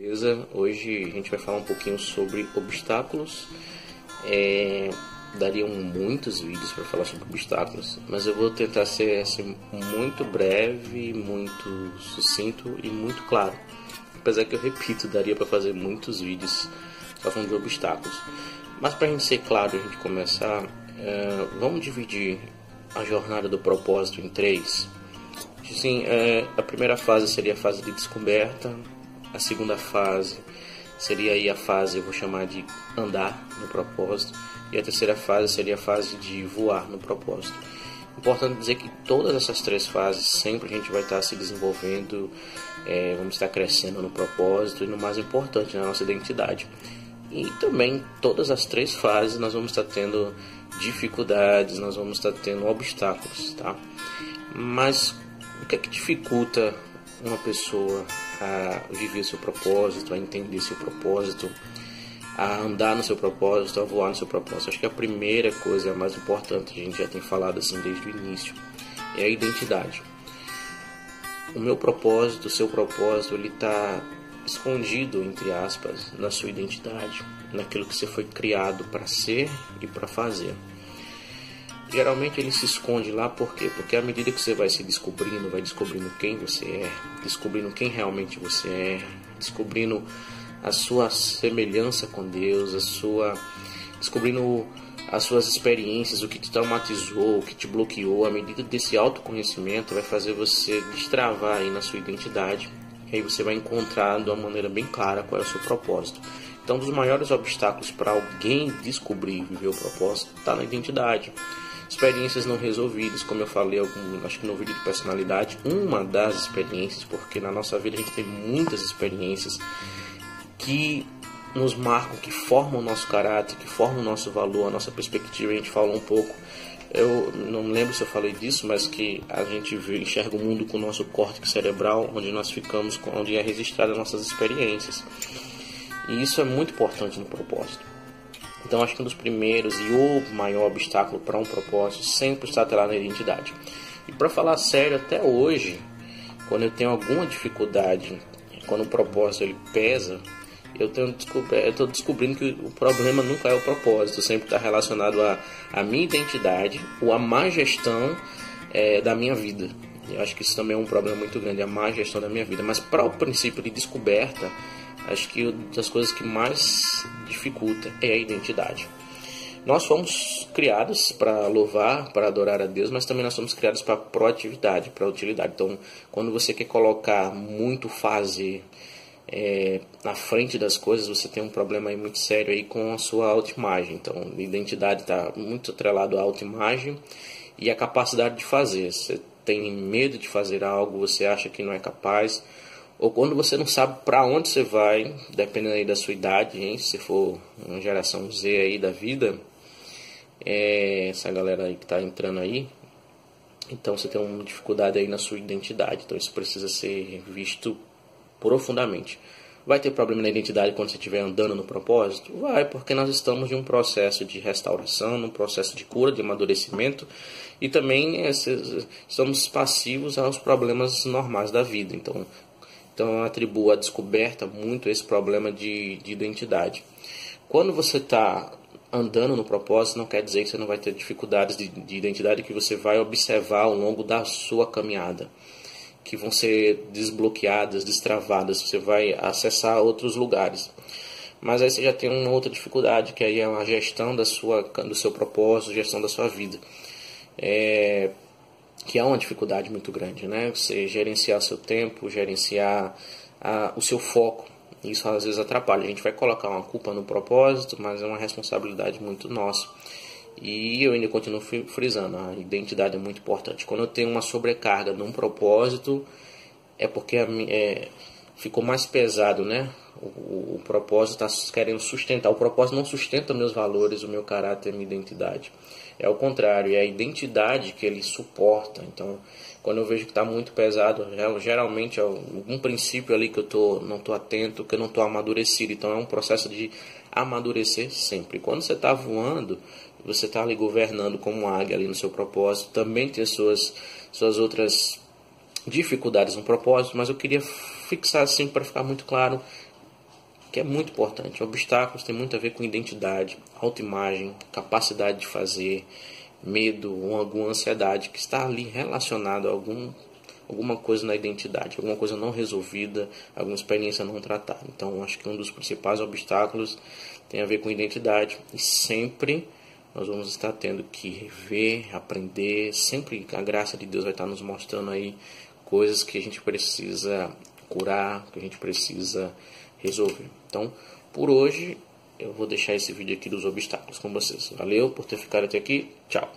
Beleza? Hoje a gente vai falar um pouquinho sobre obstáculos. É, dariam muitos vídeos para falar sobre obstáculos, mas eu vou tentar ser assim, muito breve, muito sucinto e muito claro. Apesar que eu repito, daria para fazer muitos vídeos só falando de obstáculos. Mas para a gente ser claro, a gente começar, é, vamos dividir a jornada do propósito em três. Assim, é, a primeira fase seria a fase de descoberta, a segunda fase seria aí a fase, eu vou chamar de andar no propósito, e a terceira fase seria a fase de voar no propósito. Importante dizer que todas essas três fases sempre a gente vai estar se desenvolvendo, é, vamos estar crescendo no propósito e no mais importante, na nossa identidade. E também todas as três fases nós vamos estar tendo dificuldades, nós vamos estar tendo obstáculos, tá? Mas o que é que dificulta uma pessoa a viver seu propósito, a entender seu propósito, a andar no seu propósito, a voar no seu propósito. Acho que a primeira coisa, a mais importante, a gente já tem falado assim desde o início, é a identidade. O meu propósito, o seu propósito, ele está escondido, entre aspas, na sua identidade, naquilo que você foi criado para ser e para fazer. Geralmente ele se esconde lá por quê? Porque à medida que você vai se descobrindo, vai descobrindo quem você é, descobrindo quem realmente você é, descobrindo a sua semelhança com Deus, a sua descobrindo as suas experiências, o que te traumatizou, o que te bloqueou, à medida desse autoconhecimento vai fazer você destravar aí na sua identidade. E aí você vai encontrar de uma maneira bem clara qual é o seu propósito. Então, um dos maiores obstáculos para alguém descobrir e viver o propósito está na identidade experiências não resolvidas, como eu falei, algum, acho que no vídeo de personalidade, uma das experiências, porque na nossa vida a gente tem muitas experiências que nos marcam, que formam o nosso caráter, que formam o nosso valor, a nossa perspectiva. A gente falou um pouco, eu não lembro se eu falei disso, mas que a gente enxerga o mundo com o nosso córtex cerebral, onde nós ficamos, onde é registrada nossas experiências. E isso é muito importante no propósito. Então acho que um dos primeiros e o maior obstáculo para um propósito sempre está lá na identidade. E para falar sério, até hoje, quando eu tenho alguma dificuldade, quando o propósito ele pesa, eu estou descobrindo que o problema nunca é o propósito, sempre está relacionado à, à minha identidade ou à má gestão é, da minha vida. Eu acho que isso também é um problema muito grande, a má gestão da minha vida. Mas para o princípio de descoberta, acho que uma das coisas que mais dificulta é a identidade. Nós fomos criados para louvar, para adorar a Deus, mas também nós somos criados para proatividade, para utilidade. Então, quando você quer colocar muito fazer é, na frente das coisas, você tem um problema aí muito sério aí com a sua autoimagem. Então, a identidade está muito atrelado à autoimagem e à capacidade de fazer. Você tem medo de fazer algo, você acha que não é capaz, ou quando você não sabe para onde você vai, dependendo aí da sua idade, hein? se for uma geração Z aí da vida, é, essa galera aí que está entrando aí, então você tem uma dificuldade aí na sua identidade, então isso precisa ser visto profundamente. Vai ter problema na identidade quando você estiver andando no propósito? Vai, porque nós estamos em um processo de restauração, num processo de cura, de amadurecimento e também é, estamos passivos aos problemas normais da vida. Então, então eu atribuo a descoberta muito esse problema de, de identidade. Quando você está andando no propósito, não quer dizer que você não vai ter dificuldades de, de identidade que você vai observar ao longo da sua caminhada, que vão ser desbloqueadas, destravadas, você vai acessar outros lugares. Mas aí você já tem uma outra dificuldade, que aí é a gestão da sua, do seu propósito, gestão da sua vida. É, que é uma dificuldade muito grande, né? Você gerenciar seu tempo, gerenciar a, o seu foco. Isso às vezes atrapalha. A gente vai colocar uma culpa no propósito, mas é uma responsabilidade muito nossa. E eu ainda continuo frisando, a identidade é muito importante. Quando eu tenho uma sobrecarga num propósito, é porque é, ficou mais pesado, né? O, o, o propósito está querendo sustentar. O propósito não sustenta meus valores, o meu caráter, a minha identidade. É o contrário, é a identidade que ele suporta. Então, quando eu vejo que está muito pesado, geralmente é algum princípio ali que eu tô, não estou atento, que eu não estou amadurecido. Então, é um processo de amadurecer sempre. Quando você está voando, você está ali governando como águia ali no seu propósito. Também tem suas, suas outras dificuldades no propósito, mas eu queria fixar assim para ficar muito claro que é muito importante. Obstáculos tem muito a ver com identidade, autoimagem, capacidade de fazer, medo ou alguma ansiedade que está ali relacionado a algum alguma coisa na identidade, alguma coisa não resolvida, alguma experiência não tratada. Então, acho que um dos principais obstáculos tem a ver com identidade e sempre nós vamos estar tendo que rever, aprender, sempre a graça de Deus vai estar nos mostrando aí coisas que a gente precisa curar, que a gente precisa resolver. Então, por hoje, eu vou deixar esse vídeo aqui dos obstáculos com vocês. Valeu por ter ficado até aqui. Tchau.